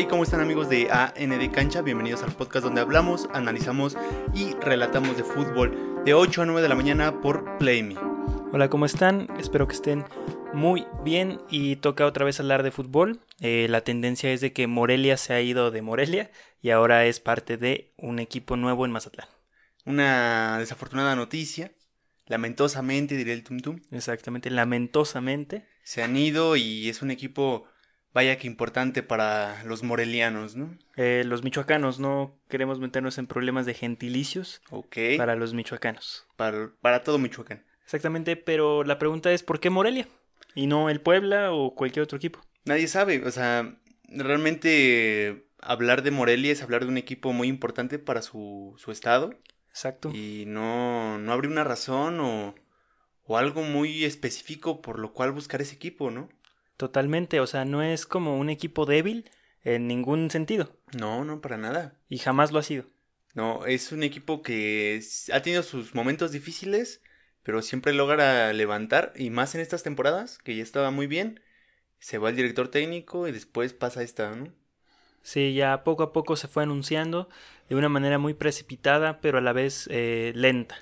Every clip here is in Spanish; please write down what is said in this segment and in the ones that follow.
Hey, ¿cómo están amigos de AND Cancha? Bienvenidos al podcast donde hablamos, analizamos y relatamos de fútbol de 8 a 9 de la mañana por Play Me. Hola, ¿cómo están? Espero que estén muy bien y toca otra vez hablar de fútbol. Eh, la tendencia es de que Morelia se ha ido de Morelia y ahora es parte de un equipo nuevo en Mazatlán. Una desafortunada noticia, lamentosamente diré el Tum Tum. Exactamente, lamentosamente. Se han ido y es un equipo, vaya que importante para los morelianos, ¿no? Eh, los michoacanos, no queremos meternos en problemas de gentilicios Ok. para los michoacanos. Para, para todo Michoacán. Exactamente, pero la pregunta es ¿por qué Morelia? Y no el Puebla o cualquier otro equipo. Nadie sabe, o sea, realmente hablar de Morelia es hablar de un equipo muy importante para su, su estado Exacto. y no, no habría una razón o, o algo muy específico por lo cual buscar ese equipo, ¿no? Totalmente, o sea, no es como un equipo débil en ningún sentido. No, no, para nada. Y jamás lo ha sido. No, es un equipo que ha tenido sus momentos difíciles, pero siempre logra levantar, y más en estas temporadas, que ya estaba muy bien. Se va el director técnico y después pasa esta, ¿no? Sí, ya poco a poco se fue anunciando de una manera muy precipitada, pero a la vez eh, lenta.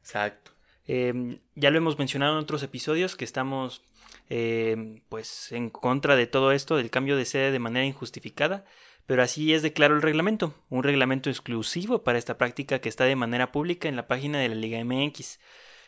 Exacto. Eh, ya lo hemos mencionado en otros episodios que estamos eh, pues en contra de todo esto, del cambio de sede de manera injustificada, pero así es de claro el reglamento, un reglamento exclusivo para esta práctica que está de manera pública en la página de la Liga MX.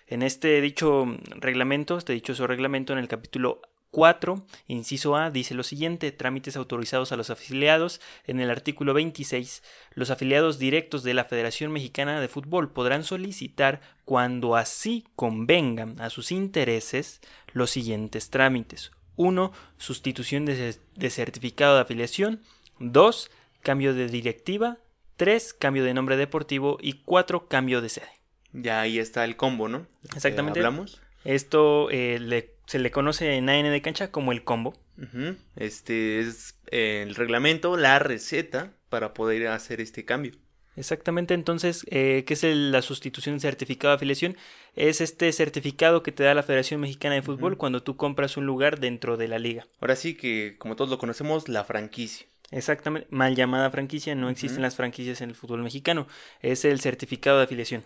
En este dicho reglamento, este dichoso reglamento en el capítulo 4, inciso A, dice lo siguiente, trámites autorizados a los afiliados. En el artículo 26, los afiliados directos de la Federación Mexicana de Fútbol podrán solicitar, cuando así convengan a sus intereses, los siguientes trámites. 1. Sustitución de, de certificado de afiliación. 2. Cambio de directiva. 3. Cambio de nombre deportivo. Y 4. Cambio de sede. Ya ahí está el combo, ¿no? Exactamente. Eh, hablamos. Esto eh, le- se le conoce en AN de cancha como el combo. Este es eh, el reglamento, la receta para poder hacer este cambio. Exactamente, entonces, eh, ¿qué es el- la sustitución de certificado de afiliación? Es este certificado que te da la Federación Mexicana de Fútbol cuando tú compras un lugar dentro de la liga. Ahora sí que, como todos lo conocemos, la franquicia. Exactamente, mal llamada franquicia, no existen las franquicias en el fútbol mexicano, es el certificado de afiliación.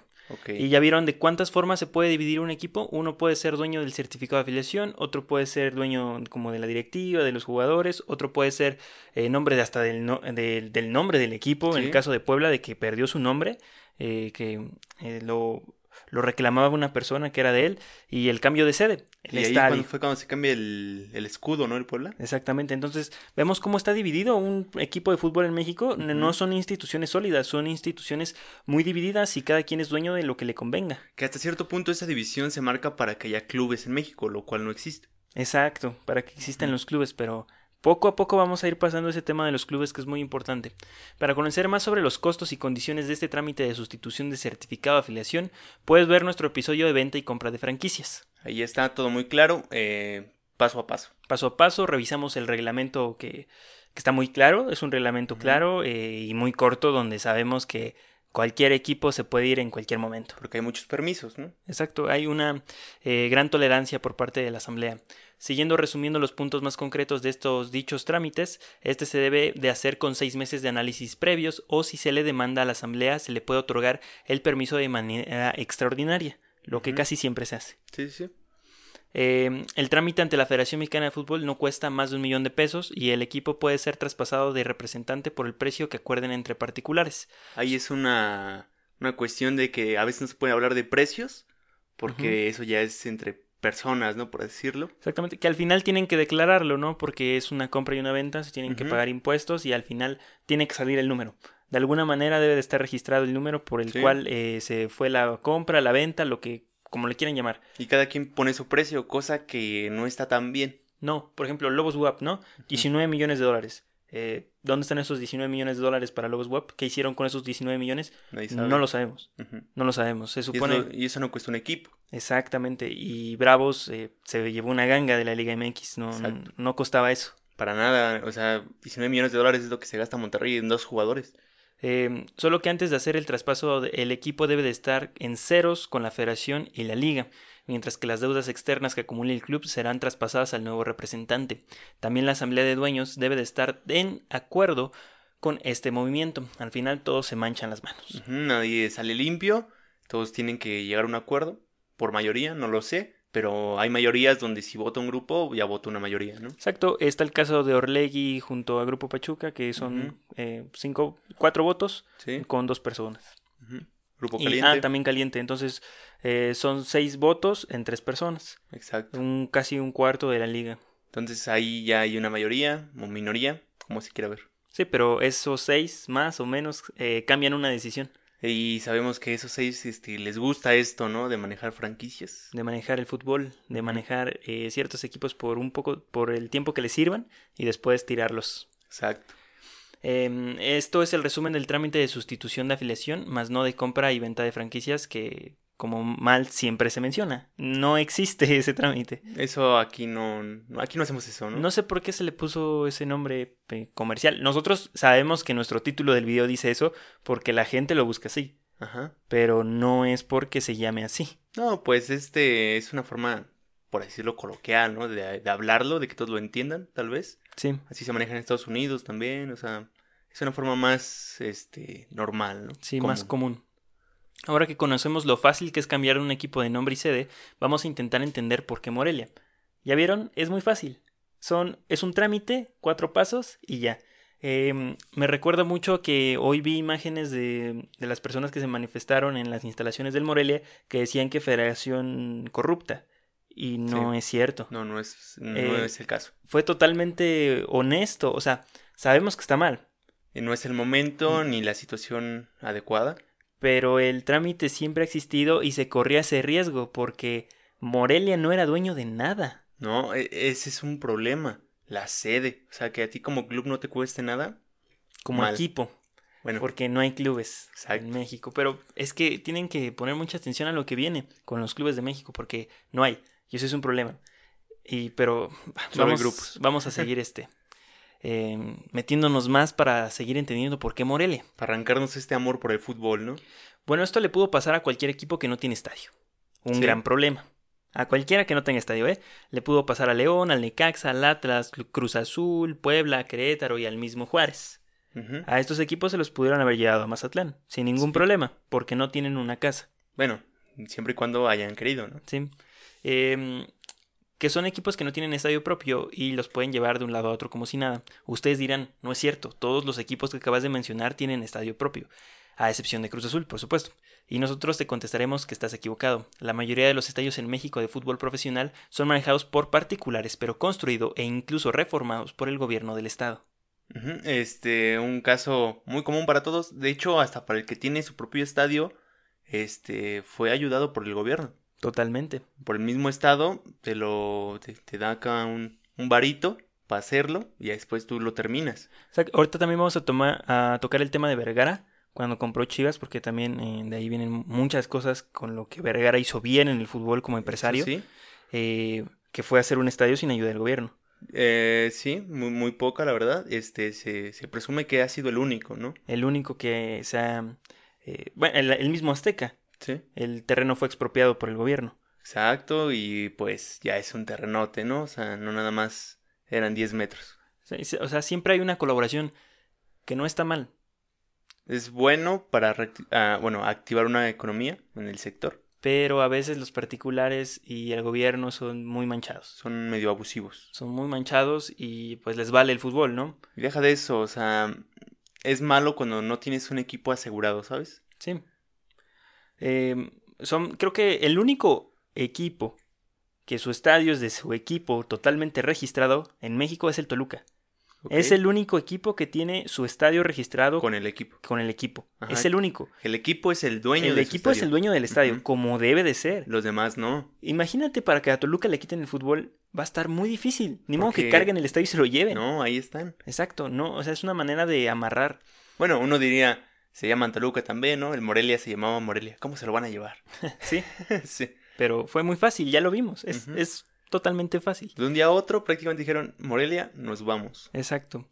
Y ya vieron de cuántas formas se puede dividir un equipo. Uno puede ser dueño del certificado de afiliación, otro puede ser dueño como de la directiva, de los jugadores, otro puede ser eh, nombre de hasta del, no- del, del nombre del equipo. En el caso de Puebla, de que perdió su nombre, eh, que eh, lo, lo reclamaba una persona que era de él, y el cambio de sede, el y ahí cuando fue cuando se cambia el, el escudo, ¿no? El Puebla. Exactamente, entonces vemos cómo está dividido un equipo de fútbol en México. No son instituciones sólidas, son instituciones muy divididas y cada quien es dueño de lo que le convenga. Que hasta cierto punto esa división se marca para que haya clubes en México, lo cual no existe. Exacto, para que existan los clubes, pero poco a poco vamos a ir pasando ese tema de los clubes que es muy importante. Para conocer más sobre los costos y condiciones de este trámite de sustitución de certificado de afiliación, puedes ver nuestro episodio de venta y compra de franquicias. Ahí está todo muy claro, eh, paso a paso. Paso a paso revisamos el reglamento que, que está muy claro, es un reglamento claro eh, y muy corto donde sabemos que cualquier equipo se puede ir en cualquier momento. Porque hay muchos permisos, ¿no? Exacto, hay una eh, gran tolerancia por parte de la Asamblea. Siguiendo resumiendo los puntos más concretos de estos dichos trámites, este se debe de hacer con seis meses de análisis previos o si se le demanda a la Asamblea se le puede otorgar el permiso de manera extraordinaria, lo que casi siempre se hace. Sí, sí. Eh, el trámite ante la Federación Mexicana de Fútbol no cuesta más de un millón de pesos y el equipo puede ser traspasado de representante por el precio que acuerden entre particulares. Ahí es una, una cuestión de que a veces no se puede hablar de precios, porque eso ya es entre personas, ¿no? Por decirlo. Exactamente, que al final tienen que declararlo, ¿no? Porque es una compra y una venta, se tienen que pagar impuestos y al final tiene que salir el número. De alguna manera debe de estar registrado el número por el Sí. cual eh, se fue la compra, la venta, lo que como le quieran llamar. Y cada quien pone su precio, cosa que no está tan bien. No, por ejemplo, Lobos WAP, ¿no? 19 millones de dólares. Eh, ¿Dónde están esos 19 millones de dólares para Lobos WAP? ¿Qué hicieron con esos 19 millones? No lo sabemos. No lo sabemos. Se Y, supone. eso, y eso no cuesta un equipo. Exactamente. Y Bravos eh, se llevó una ganga de la Liga MX. No, no, no costaba eso. Para nada. O sea, 19 millones de dólares es lo que se gasta Monterrey en dos jugadores. Eh, solo que antes de hacer el traspaso, el equipo debe de estar en ceros con la federación y la liga. mientras que las deudas externas que acumule el club serán traspasadas al nuevo representante. También la asamblea de dueños debe de estar en acuerdo con este movimiento. Al final todos se manchan las manos. Nadie sale limpio, todos tienen que llegar a un acuerdo, por mayoría, no lo sé, pero hay mayorías donde si vota un grupo, ya vota una mayoría, ¿no? Exacto, está el caso de Orlegui junto a Grupo Pachuca, que son eh, cinco, cuatro votos Sí. con dos personas. Grupo Y- caliente. ah, también caliente. Entonces, eh, son seis votos en tres personas. Exacto. Un, casi un cuarto de la liga. Entonces ahí ya hay una mayoría o minoría, como se quiera ver. Sí, pero esos seis, más o menos, eh, cambian una decisión Y sabemos que esos seis este, les gusta esto, ¿no? De manejar franquicias. de manejar el fútbol, de manejar eh, ciertos equipos por un poco, por el tiempo que les sirvan y después tirarlos. Exacto. Em, esto es el resumen del trámite de sustitución de afiliación, más no de compra y venta de franquicias que, como mal siempre se menciona, no existe ese trámite. Eso aquí no, aquí no hacemos eso, ¿no? No sé por qué se le puso ese nombre eh, comercial. Nosotros sabemos que nuestro título del video dice eso porque la gente lo busca así, Ajá. pero no es porque se llame así. No, pues este es una forma, por decirlo, coloquial, ¿no? De, de hablarlo, de que todos lo entiendan, tal vez. Sí, Así se maneja en Estados Unidos también, o sea, es una forma más, este, normal, ¿no? sí, más común. Ahora que conocemos lo fácil que es cambiar un equipo de nombre y sede, vamos a intentar entender por qué Morelia. ¿Ya vieron? Es muy fácil. Son, es un trámite, cuatro pasos y ya. Eh, me recuerda mucho que hoy vi imágenes de, de las personas que se manifestaron en las instalaciones del Morelia que decían que federación corrupta. Y no Sí. es cierto. No, no es, no Eh, es el caso. Fue totalmente honesto. O sea, sabemos que está mal. Y no es el momento Mm. ni la situación adecuada. Pero el trámite siempre ha existido y se corría ese riesgo porque Morelia no era dueño de nada. No, e- ese es un problema. La sede. O sea, que a ti como club no te cueste nada. Como Mal. equipo. Bueno, Porque no hay clubes Exacto. en México. Pero es que tienen que poner mucha atención a lo que viene con los clubes de México porque no hay. Y eso es un problema. Y pero vamos, grupos. vamos a seguir este. Eh, metiéndonos más para seguir entendiendo por qué Morelia. para arrancarnos este amor por el fútbol, ¿no? Bueno, esto le pudo pasar a cualquier equipo que no tiene estadio. Un Sí. gran problema. A cualquiera que no tenga estadio, ¿eh? Le pudo pasar a León, al Necaxa, al Atlas, Cruz Azul, Puebla, Querétaro y al mismo Juárez. A estos equipos se los pudieron haber llevado a Mazatlán, sin ningún Sí. problema, porque no tienen una casa, Bueno, siempre y cuando hayan querido, ¿no? ¿sí? Em, que son equipos que no tienen estadio propio y los pueden llevar de un lado a otro como si nada. Ustedes dirán, no es cierto, todos los equipos que acabas de mencionar tienen estadio propio, a excepción de Cruz Azul, por supuesto. Y nosotros te contestaremos que estás equivocado. La mayoría de los estadios en México de fútbol profesional son manejados por particulares, pero construidos e incluso reformados por el gobierno del estado. Este, un caso muy común para todos. De hecho, hasta para el que tiene su propio estadio, este, fue ayudado por el gobierno. Totalmente. Por el mismo estado, te lo, te, te da acá un, un varito para hacerlo y después tú lo terminas. O sea, ahorita también vamos a, tomar, a tocar el tema de Vergara cuando compró Chivas, porque también eh, de ahí vienen muchas cosas con lo que Vergara hizo bien en el fútbol como empresario, Sí, eh, que fue hacer un estadio sin ayuda del gobierno. Eh, sí muy, muy poca, la verdad. Este, se, se presume que ha sido el único, ¿no? El único que se ha... eh, bueno, el, el mismo Azteca, Sí. el terreno fue expropiado por el gobierno. Exacto, y pues ya es un terrenote, ¿no? O sea, no nada más eran 10 metros. O sea, siempre hay una colaboración que no está mal. Es bueno para, ah, bueno, activar una economía en el sector. Pero a veces los particulares y el gobierno son muy manchados. Son medio abusivos. Son muy manchados y pues les vale el fútbol, ¿no? Y deja de eso, o sea, es malo cuando no tienes un equipo asegurado, ¿sabes? Sí. Eh, son, creo que el único equipo que su estadio es de su equipo totalmente registrado en México es el Toluca. Es el único equipo que tiene su estadio registrado con, Con el equipo. el equipo. Ajá. Es el único. El equipo es el dueño El de su equipo es el dueño del estadio, como debe de ser. Los demás no. Imagínate para que a Toluca le quiten el fútbol, va a estar muy difícil. Ni modo que carguen el estadio y se lo lleven. No, ahí están. Exacto, no, o sea, es una manera de amarrar. Bueno, uno diría, se llama Toluca también, ¿no? El Morelia se llamaba Morelia. ¿Cómo se lo van a llevar? Sí, sí. pero fue muy fácil, ya lo vimos. Es, es totalmente fácil. De un día a otro prácticamente dijeron, Morelia, nos vamos. Exacto.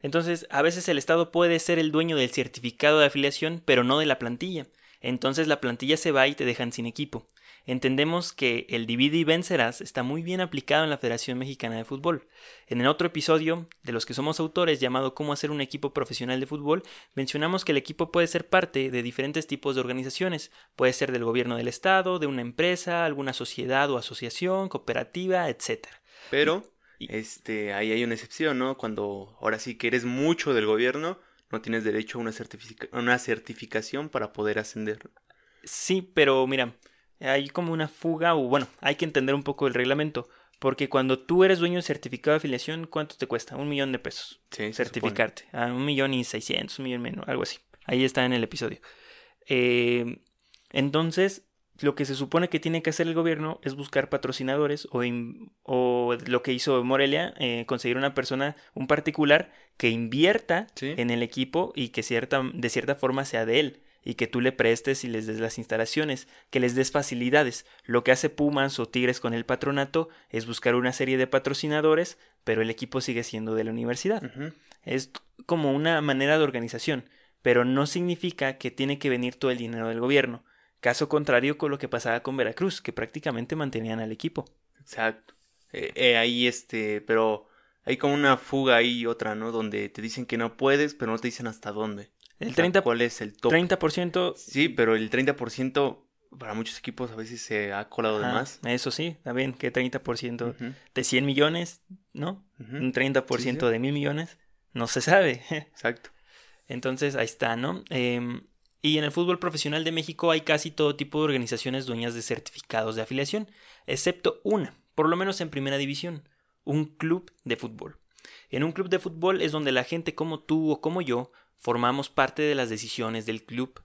Entonces, a veces el Estado puede ser el dueño del certificado de afiliación, pero no de la plantilla. Entonces la plantilla se va y te dejan sin equipo. Entendemos que el divide y vencerás está muy bien aplicado en la Federación Mexicana de Fútbol. En el otro episodio, de los que somos autores, llamado Cómo hacer un equipo profesional de fútbol, mencionamos que el equipo puede ser parte de diferentes tipos de organizaciones. Puede ser del gobierno del Estado, de una empresa, alguna sociedad o asociación, cooperativa, etc. Pero, este, ahí hay una excepción, ¿no? Cuando ahora sí que eres mucho del gobierno, no tienes derecho a una, una certificación para poder ascender. Sí, pero mira, hay como una fuga, o bueno, hay que entender un poco el reglamento. Porque cuando tú eres dueño de certificado de afiliación, ¿cuánto te cuesta? Un millón de pesos. Sí, certificarte. A un millón y seiscientos, un millón menos, algo así. Ahí está en el episodio. Eh, entonces, lo que se supone que tiene que hacer el gobierno es buscar patrocinadores o, o lo que hizo Morelia, eh, conseguir una persona, un particular que invierta en el equipo y que cierta, de cierta forma sea de él y que tú le prestes y les des las instalaciones, que les des facilidades. Lo que hace Pumas o Tigres con el patronato es buscar una serie de patrocinadores, pero el equipo sigue siendo de la universidad. Es como una manera de organización, pero no significa que tiene que venir todo el dinero del gobierno. Caso contrario con lo que pasaba con Veracruz, que prácticamente mantenían al equipo. Exacto. Eh, eh, ahí este, pero hay como una fuga ahí otra, ¿no? Donde te dicen que no puedes, pero no te dicen hasta dónde. El 30, ¿Cuál es el top? 30%. Sí, pero el 30% para muchos equipos a veces se ha colado de más. Eso sí, está bien, que 30% de 100 millones, ¿no? Un 30% de mil millones, no se sabe. Exacto. Entonces, ahí está, ¿no? Eh, y en el fútbol profesional de México hay casi todo tipo de organizaciones dueñas de certificados de afiliación, excepto una, por lo menos en primera división, un club de fútbol. En un club de fútbol es donde la gente como tú o como yo formamos parte de las decisiones del club.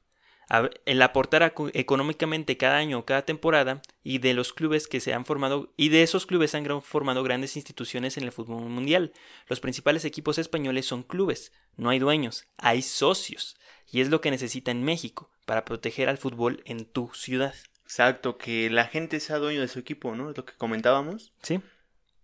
El aportar económicamente cada año o cada temporada y de los clubes que se han formado y de esos clubes han formado grandes instituciones en el fútbol mundial. Los principales equipos españoles son clubes, no hay dueños, hay socios. Y es lo que necesita en México para proteger al fútbol en tu ciudad. Exacto, que la gente sea dueño de su equipo, ¿no? Es lo que comentábamos. Sí.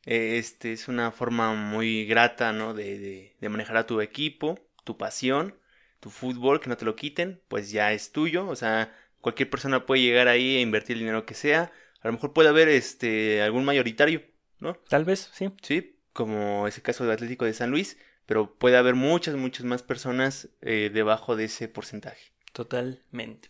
Eh, este es una forma muy grata, ¿no? De, de, manejar a tu equipo, tu pasión, tu fútbol, que no te lo quiten, pues ya es tuyo. O sea, cualquier persona puede llegar ahí e invertir el dinero que sea. A lo mejor puede haber este algún mayoritario, ¿no? Tal vez, sí. Sí, como ese caso del Atlético de San Luis, pero puede haber muchas, muchas más personas eh, debajo de ese porcentaje. Totalmente.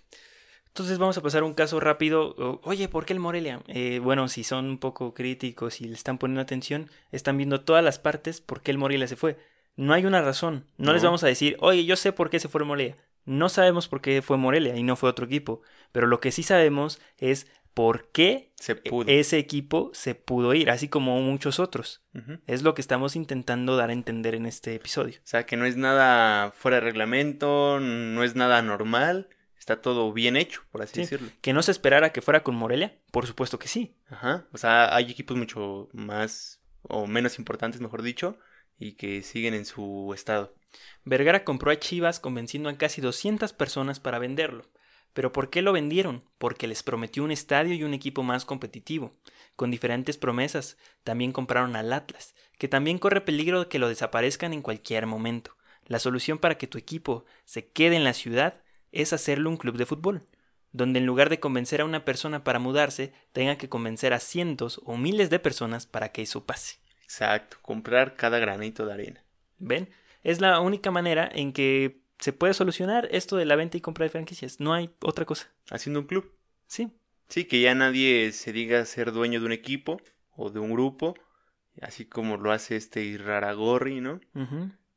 Entonces vamos a pasar un caso rápido. Oye, ¿por qué el Morelia? Eh, bueno, si son un poco críticos y le están poniendo atención, están viendo todas las partes por qué el Morelia se fue. No hay una razón. No, les vamos a decir, oye, yo sé por qué se fue el Morelia. No sabemos por qué fue Morelia y no fue otro equipo. Pero lo que sí sabemos es por qué ese equipo se pudo ir, así como muchos otros. Es lo que estamos intentando dar a entender en este episodio. O sea, que no es nada fuera de reglamento, no es nada normal, está todo bien hecho, por así decirlo. Que no se esperara que fuera con Morelia, por supuesto que sí. Ajá, o sea, hay equipos mucho más o menos importantes, mejor dicho, y que siguen en su estado. Vergara compró a Chivas convenciendo a casi 200 personas para venderlo. ¿Pero por qué lo vendieron? Porque les prometió un estadio y un equipo más competitivo, con diferentes promesas. También compraron al Atlas, que también corre peligro de que lo desaparezcan en cualquier momento. La solución para que tu equipo se quede en la ciudad es hacerlo un club de fútbol, donde en lugar de convencer a una persona para mudarse, tenga que convencer a cientos o miles de personas para que eso pase. Exacto, comprar cada granito de arena. ¿Ven? Es la única manera en que se puede solucionar esto de la venta y compra de franquicias. No hay otra cosa. Haciendo un club. Sí. Sí, que ya nadie se diga ser dueño de un equipo o de un grupo, así como lo hace este Irraragorri, ¿no?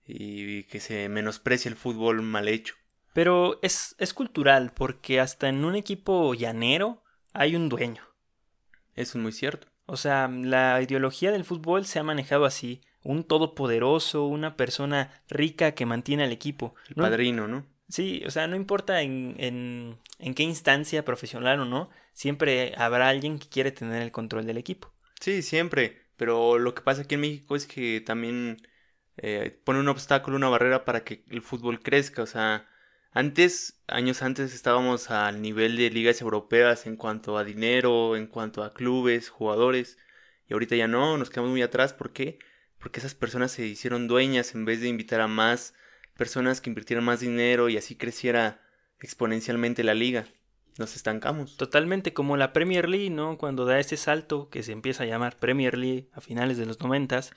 Y que se menosprecie el fútbol mal hecho. Pero es, es cultural, porque hasta en un equipo llanero hay un dueño. Eso es muy cierto. O sea, la ideología del fútbol se ha manejado así un todopoderoso, una persona rica que mantiene al equipo. El padrino, ¿no? Sí, o sea, no importa en, en, en, qué instancia profesional o no, siempre habrá alguien que quiere tener el control del equipo. Sí, siempre, pero lo que pasa aquí en México es que también eh, pone un obstáculo, una barrera para que el fútbol crezca, o sea, antes, años antes estábamos al nivel de ligas europeas en cuanto a dinero, en cuanto a clubes, jugadores, y ahorita ya no, nos quedamos muy atrás, ¿por qué? porque esas personas se hicieron dueñas en vez de invitar a más personas que invirtieran más dinero y así creciera exponencialmente la liga. nos estancamos. Totalmente como la Premier League, ¿no? Cuando da ese salto que se empieza a llamar Premier League a finales de los noventas,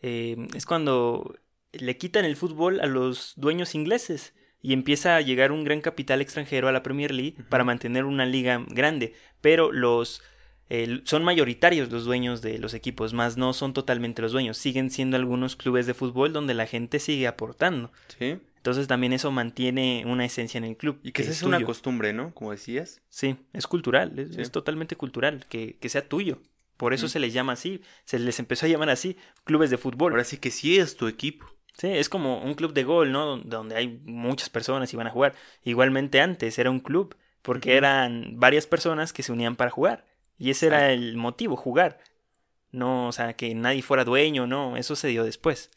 eh, es cuando le quitan el fútbol a los dueños ingleses y empieza a llegar un gran capital extranjero a la Premier League para mantener una liga grande, pero los eh, son mayoritarios los dueños de los equipos, más no son totalmente los dueños, siguen siendo algunos clubes de fútbol donde la gente sigue aportando. Sí. Entonces también eso mantiene una esencia en el club. Y que, esa es una costumbre, ¿no? Como decías. Sí, es cultural, es, totalmente cultural, que, que, sea tuyo. Por eso se les llama así, se les empezó a llamar así, clubes de fútbol. Ahora sí que sí es tu equipo. Sí, es como un club de gol, ¿no? Donde hay muchas personas y van a jugar. Igualmente antes era un club, porque eran varias personas que se unían para jugar. Y ese era el motivo, jugar. No, o sea, que nadie fuera dueño, no, eso se dio después.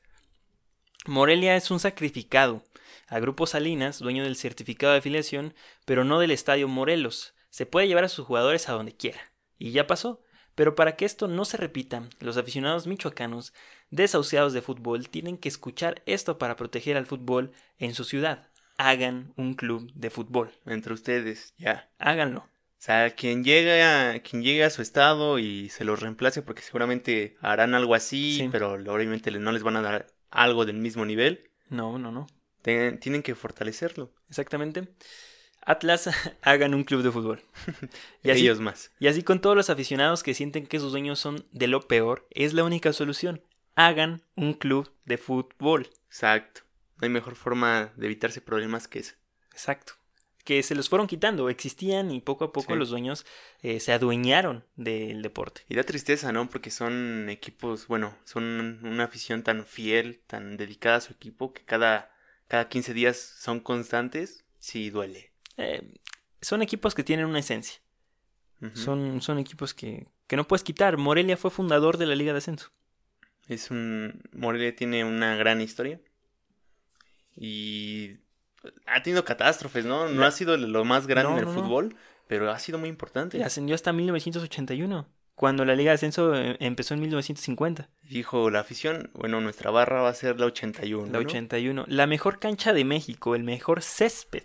Morelia es un sacrificado a Grupo Salinas, dueño del certificado de afiliación, pero no del Estadio Morelos. Se puede llevar a sus jugadores a donde quiera. Y ya pasó. Pero para que esto no se repita, los aficionados michoacanos desahuciados de fútbol tienen que escuchar esto para proteger al fútbol en su ciudad. Hagan un club de fútbol. Entre ustedes, ya. Háganlo. O sea, quien llegue, quien llegue a su estado y se los reemplace, porque seguramente harán algo así, pero obviamente no les van a dar algo del mismo nivel. No, no, no. tienen que fortalecerlo. Exactamente. Atlas hagan un club de fútbol. Y así, Ellos más. Y así con todos los aficionados que sienten que sus dueños son de lo peor, es la única solución. Hagan un club de fútbol. Exacto. No hay mejor forma de evitarse problemas que esa. Exacto. Que se los fueron quitando, existían y poco a poco los dueños eh, se adueñaron del deporte. Y da tristeza, ¿no? Porque son equipos, bueno, son una afición tan fiel, tan dedicada a su equipo, que cada, cada 15 días son constantes, sí duele. Eh, son equipos que tienen una esencia. son, son equipos que, que no puedes quitar. Morelia fue fundador de la Liga de Ascenso. Es un. Morelia tiene una gran historia. Y ha tenido catástrofes, ¿no? No ha sido lo más grande en el fútbol, pero ha sido muy importante. ascendió hasta 1981, cuando la Liga de Ascenso eh, empezó en 1950. Dijo la afición, bueno, nuestra barra va a ser la 81. La 81. La mejor cancha de México, el mejor césped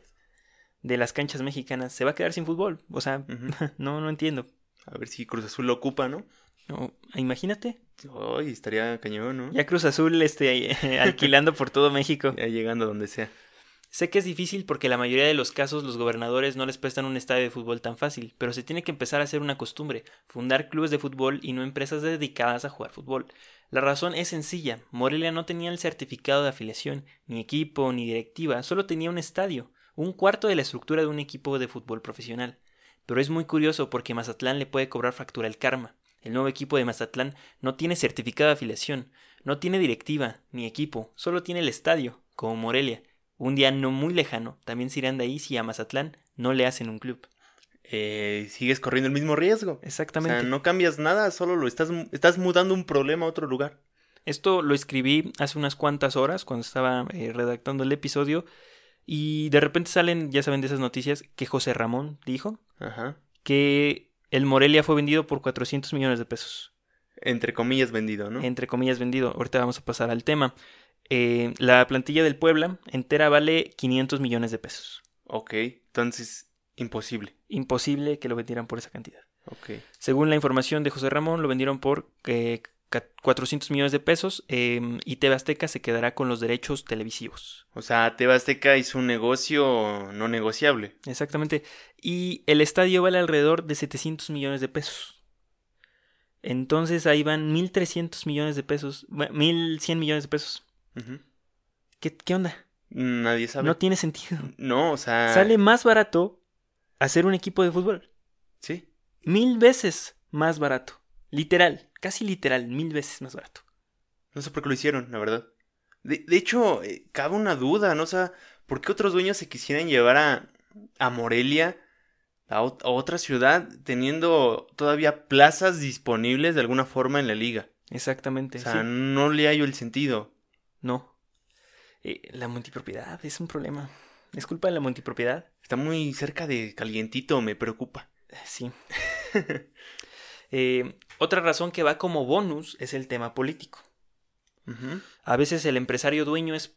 de las canchas mexicanas se va a quedar sin fútbol. O sea, no, no entiendo. A ver si Cruz Azul lo ocupa, ¿no? no imagínate. Ay, estaría cañón, ¿no? Ya Cruz Azul este, alquilando por todo México. Ya llegando a donde sea. Sé que es difícil porque la mayoría de los casos los gobernadores no les prestan un estadio de fútbol tan fácil, pero se tiene que empezar a hacer una costumbre, fundar clubes de fútbol y no empresas dedicadas a jugar fútbol. La razón es sencilla, Morelia no tenía el certificado de afiliación, ni equipo, ni directiva, solo tenía un estadio un cuarto de la estructura de un equipo de fútbol profesional. Pero es muy curioso porque Mazatlán le puede cobrar factura el karma. El nuevo equipo de Mazatlán no tiene certificado de afiliación, no tiene directiva ni equipo, solo tiene el estadio, como Morelia. Un día no muy lejano, también se irán de ahí si a Mazatlán no le hacen un club. Eh, sigues corriendo el mismo riesgo. Exactamente. O sea, no cambias nada, solo lo estás, estás mudando un problema a otro lugar. Esto lo escribí hace unas cuantas horas cuando estaba eh, redactando el episodio y de repente salen, ya saben de esas noticias, que José Ramón dijo que el Morelia fue vendido por 400 millones de pesos. Entre comillas vendido, ¿no? Entre comillas vendido. Ahorita vamos a pasar al tema. Eh, la plantilla del Puebla entera vale 500 millones de pesos. Ok, entonces imposible. Imposible que lo vendieran por esa cantidad. Ok. Según la información de José Ramón, lo vendieron por eh, 400 millones de pesos em, y TV Azteca se quedará con los derechos televisivos. O sea, TV Azteca hizo un negocio no negociable. Exactamente. Y el estadio vale alrededor de 700 millones de pesos. Entonces ahí van 1.300 millones de pesos, 1.100 millones de pesos. ¿Qué, ¿Qué onda? Nadie sabe. No tiene sentido. No, o sea... Sale más barato hacer un equipo de fútbol. Sí. Mil veces más barato. Literal, casi literal, mil veces más barato. No sé por qué lo hicieron, la verdad. De, hecho, eh, cabe una duda, ¿no? O sea, ¿por qué otros dueños se quisieran llevar a, a Morelia, a, otra ciudad, teniendo todavía plazas disponibles de alguna forma en la liga? Exactamente. O sea, no le hallo el sentido. No. Eh, la multipropiedad es un problema. ¿Es culpa de la multipropiedad? Está muy cerca de calientito, me preocupa. Sí. Eh, otra razón que va como bonus es el tema político. A veces el empresario dueño es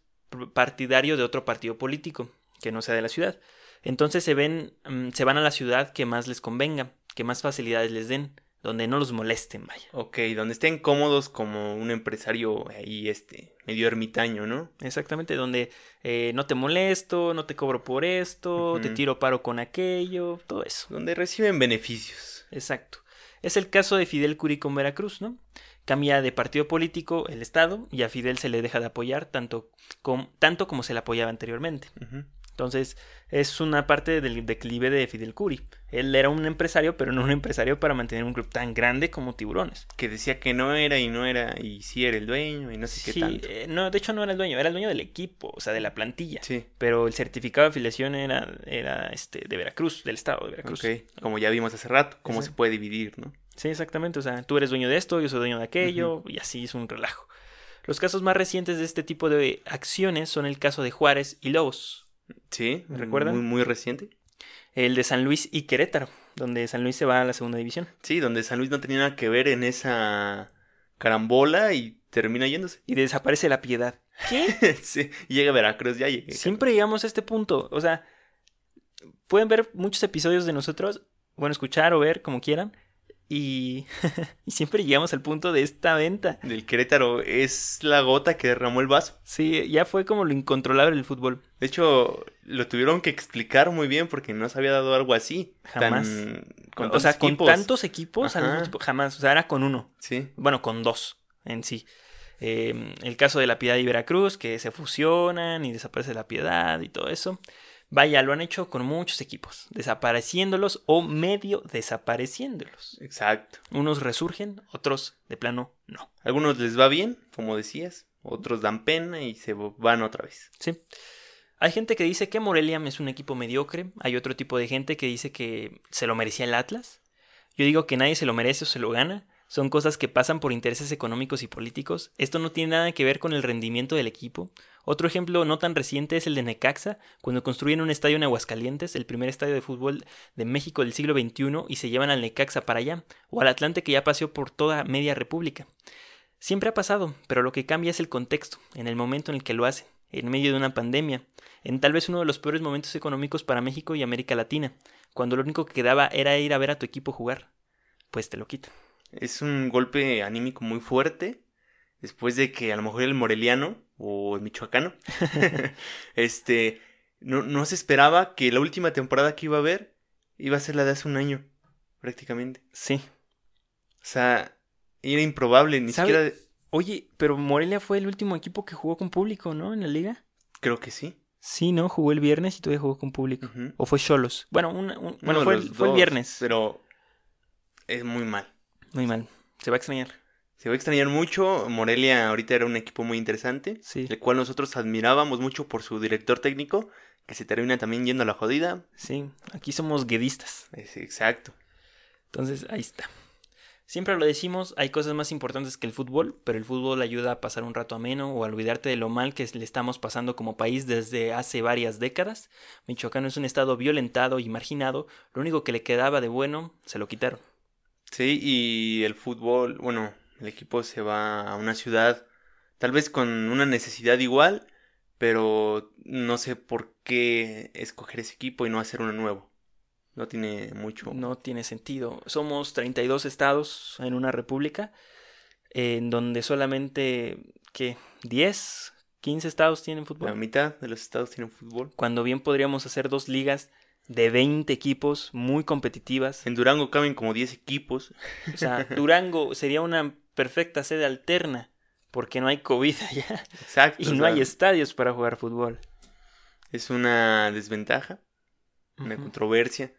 partidario de otro partido político, que no sea de la ciudad. Entonces se ven, mm, se van a la ciudad que más les convenga, que más facilidades les den, donde no los molesten, vaya. Ok, donde estén cómodos como un empresario ahí, este, medio ermitaño, ¿no? Exactamente, donde eh, no te molesto, no te cobro por esto, te tiro paro con aquello, todo eso. Donde reciben beneficios. Exacto. Es el caso de Fidel Curí con Veracruz, ¿no? Cambia de partido político el Estado y a Fidel se le deja de apoyar tanto, com- tanto como se le apoyaba anteriormente. Entonces, es una parte del declive de Fidel Curi. Él era un empresario, pero no un empresario para mantener un club tan grande como Tiburones. Que decía que no era y no era y sí era el dueño y no sé qué Sí, tanto. eh, no, de hecho no era el dueño, era el dueño del equipo, o sea, de la plantilla. Sí, Pero el certificado de afiliación era, era este, de Veracruz, del estado de Veracruz. ok. Como ya vimos hace rato, cómo se puede dividir, ¿no? Sí, exactamente. O sea, tú eres dueño de esto, yo soy dueño de aquello, y así es un relajo. Los casos más recientes de este tipo de acciones son el caso de Juárez y Lobos, Sí, ¿Me recuerdan? Muy, muy reciente. el de San Luis y Querétaro, donde San Luis se va a la segunda división. Sí, donde San Luis no tenía nada que ver en esa carambola y termina yéndose. Y desaparece la piedad. ¿Qué? sí, llega a Veracruz, ya llegué. Siempre llegamos a este punto. O sea, pueden ver muchos episodios de nosotros, bueno, escuchar o ver como quieran. Y, y siempre llegamos al punto de esta venta. Del Querétaro es la gota que derramó el vaso. Sí, ya fue como lo incontrolable del fútbol. De hecho, lo tuvieron que explicar muy bien porque no se había dado algo así. Jamás. Tan, con o sea, tantos con equipos. tantos equipos al Ajá. mismo tiempo, jamás. O sea, era con uno. Sí, Bueno, con dos en sí. Eh, el caso de la Piedad y Veracruz, que se fusionan y desaparece la Piedad y todo eso. Vaya, lo han hecho con muchos equipos, desapareciéndolos o medio desapareciéndolos. exacto. Unos resurgen, otros de plano no. Algunos les va bien, como decías. Otros dan pena y se van otra vez. Sí. Hay gente que dice que Morelia es un equipo mediocre. Hay otro tipo de gente que dice que se lo merecía el Atlas. Yo digo que nadie se lo merece o se lo gana. Son cosas que pasan por intereses económicos y políticos. Esto no tiene nada que ver con el rendimiento del equipo. Otro ejemplo no tan reciente es el de Necaxa, cuando construyen un estadio en Aguascalientes, el primer estadio de fútbol de México del siglo XXI, y se llevan al Necaxa para allá, o al Atlante que ya paseó por toda media república. Siempre ha pasado, pero lo que cambia es el contexto, en el momento en el que lo hacen, en medio de una pandemia, en tal vez uno de los peores momentos económicos para México y América Latina, cuando lo único que quedaba era ir a ver a tu equipo jugar, pues te lo quitan. Es un golpe anímico muy fuerte. Después de que a lo mejor el moreliano o el michoacano, este, no, no se esperaba que la última temporada que iba a haber iba a ser la de hace un año, prácticamente. Sí. O sea, era improbable, ni ¿Sabe? siquiera... Oye, pero Morelia fue el último equipo que jugó con público, ¿no? En la liga. Creo que sí. Sí, ¿no? Jugó el viernes y todavía jugó con público. O fue Cholos. Bueno, una- un- bueno fue, el, fue el viernes. Pero es muy mal. Muy mal. Se va a extrañar. Se va a extrañar mucho. Morelia ahorita era un equipo muy interesante, Sí. el cual nosotros admirábamos mucho por su director técnico, que se termina también yendo a la jodida. Sí. Aquí somos guedistas. Es exacto. Entonces, ahí está. Siempre lo decimos, hay cosas más importantes que el fútbol, pero el fútbol ayuda a pasar un rato ameno o a olvidarte de lo mal que le estamos pasando como país desde hace varias décadas. Michoacán es un estado violentado y marginado, lo único que le quedaba de bueno se lo quitaron. Sí, y el fútbol, bueno, el equipo se va a una ciudad tal vez con una necesidad igual, pero no sé por qué escoger ese equipo y no hacer uno nuevo. No tiene mucho. No tiene sentido. Somos 32 estados en una república, en donde solamente, ¿qué? 10, 15 estados tienen La fútbol. mitad de los estados tienen fútbol. Cuando bien podríamos hacer dos ligas de 20 equipos muy competitivas. En Durango caben como 10 equipos. O sea, Durango sería una perfecta sede alterna, porque no hay COVID allá Exacto. y no hay estadios para jugar fútbol. Es una desventaja, una Ujú. controversia.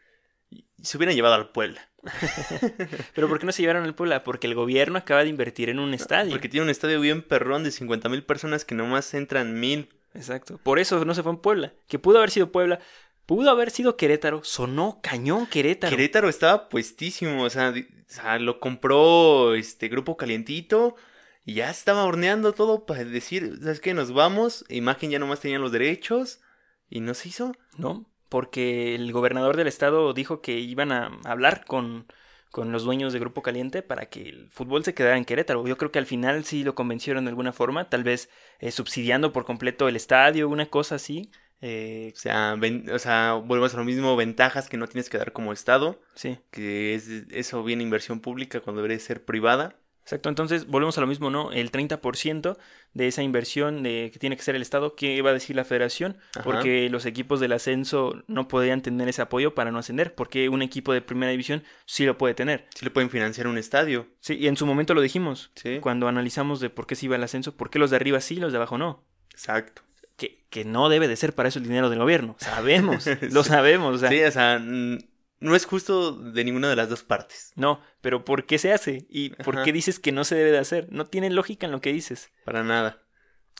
Y se hubieran llevado al Puebla. Pero ¿por qué no se llevaron al Puebla? Porque el gobierno acaba de invertir en un estadio. Porque tiene un estadio bien perrón de 50 mil personas que nomás entran mil. Exacto. Por eso no se fue en Puebla. Que pudo haber sido Puebla, pudo haber sido Querétaro. Sonó cañón Querétaro. Querétaro estaba puestísimo, o sea, o sea, lo compró este grupo calientito y ya estaba horneando todo para decir, ¿sabes qué? Nos vamos. Imagen ya nomás tenían los derechos y no se hizo. ¿No? Porque el gobernador del estado dijo que iban a hablar con, con los dueños de Grupo Caliente para que el fútbol se quedara en Querétaro. Yo creo que al final sí lo convencieron de alguna forma, tal vez eh, subsidiando por completo el estadio, una cosa así. Eh, O sea, ven- o sea, volvemos a lo mismo, ventajas que no tienes que dar como Estado, sí, que es eso viene inversión pública cuando debería ser privada. exacto. Entonces, volvemos a lo mismo, ¿no? El 30% de esa inversión de, que tiene que ser el Estado, ¿qué iba a decir la federación? Ajá. Porque los equipos del ascenso no podían tener ese apoyo para no ascender, porque un equipo de primera división sí lo puede tener. Sí le pueden financiar un estadio, Sí, y en su momento lo dijimos, ¿sí? cuando analizamos de por qué se iba el ascenso, por qué los de arriba sí, los de abajo no. Exacto. Que, que no debe de ser para eso el dinero del gobierno. Sabemos, lo sabemos. O sea, Sí, o sea, no es justo de ninguna de las dos partes, No, pero ¿por qué se hace? ¿Y por qué dices que no se debe de hacer? No tiene lógica en lo que dices. para nada.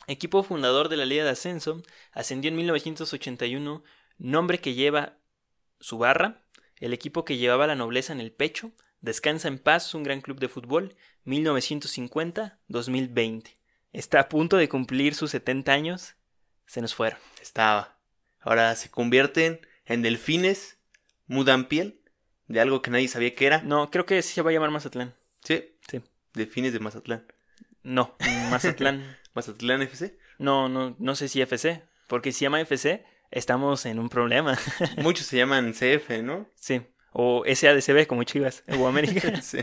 Equipo fundador de la Liga de Ascenso, ascendió en 1981, nombre que lleva su barra, el equipo que llevaba la nobleza en el pecho, Descansa en paz, un gran club de fútbol, 1950-2020. Está a punto de cumplir sus 70 años, se nos fueron. Estaba. Ahora se convierten en delfines, mudan piel de algo que nadie sabía que era. No, creo que sí se va a llamar Mazatlán. Sí. Sí. Delfines de Mazatlán. No, Mazatlán. Mazatlán FC. No, no, no sé si FC, porque si llama FC, estamos en un problema. Muchos se llaman CF, ¿no? Sí. O SADCB como Chivas o América. sí.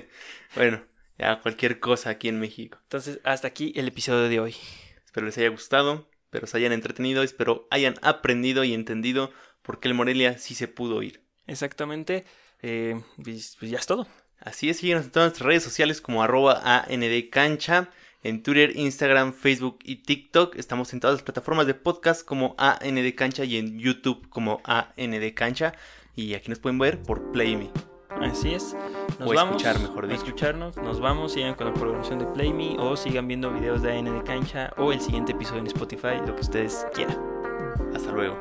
Bueno, ya cualquier cosa aquí en México. Entonces, hasta aquí el episodio de hoy. Espero les haya gustado, espero se hayan entretenido, espero hayan aprendido y entendido por qué el Morelia sí se pudo ir. Exactamente. Eh, pues, pues ya es todo. Así es, síguenos en todas nuestras redes sociales como arroba ANDCancha, en Twitter, Instagram, Facebook y TikTok. Estamos en todas las plataformas de podcast como ANDCancha y en YouTube como ANDCancha. Y aquí nos pueden ver por Play Me. Así es. Nos O vamos. escuchar, mejor a dicho. escucharnos. Nos vamos. Sigan con la programación de Play Me o sigan viendo videos de AN de cancha o el siguiente episodio en Spotify, lo que ustedes quieran. Hasta luego.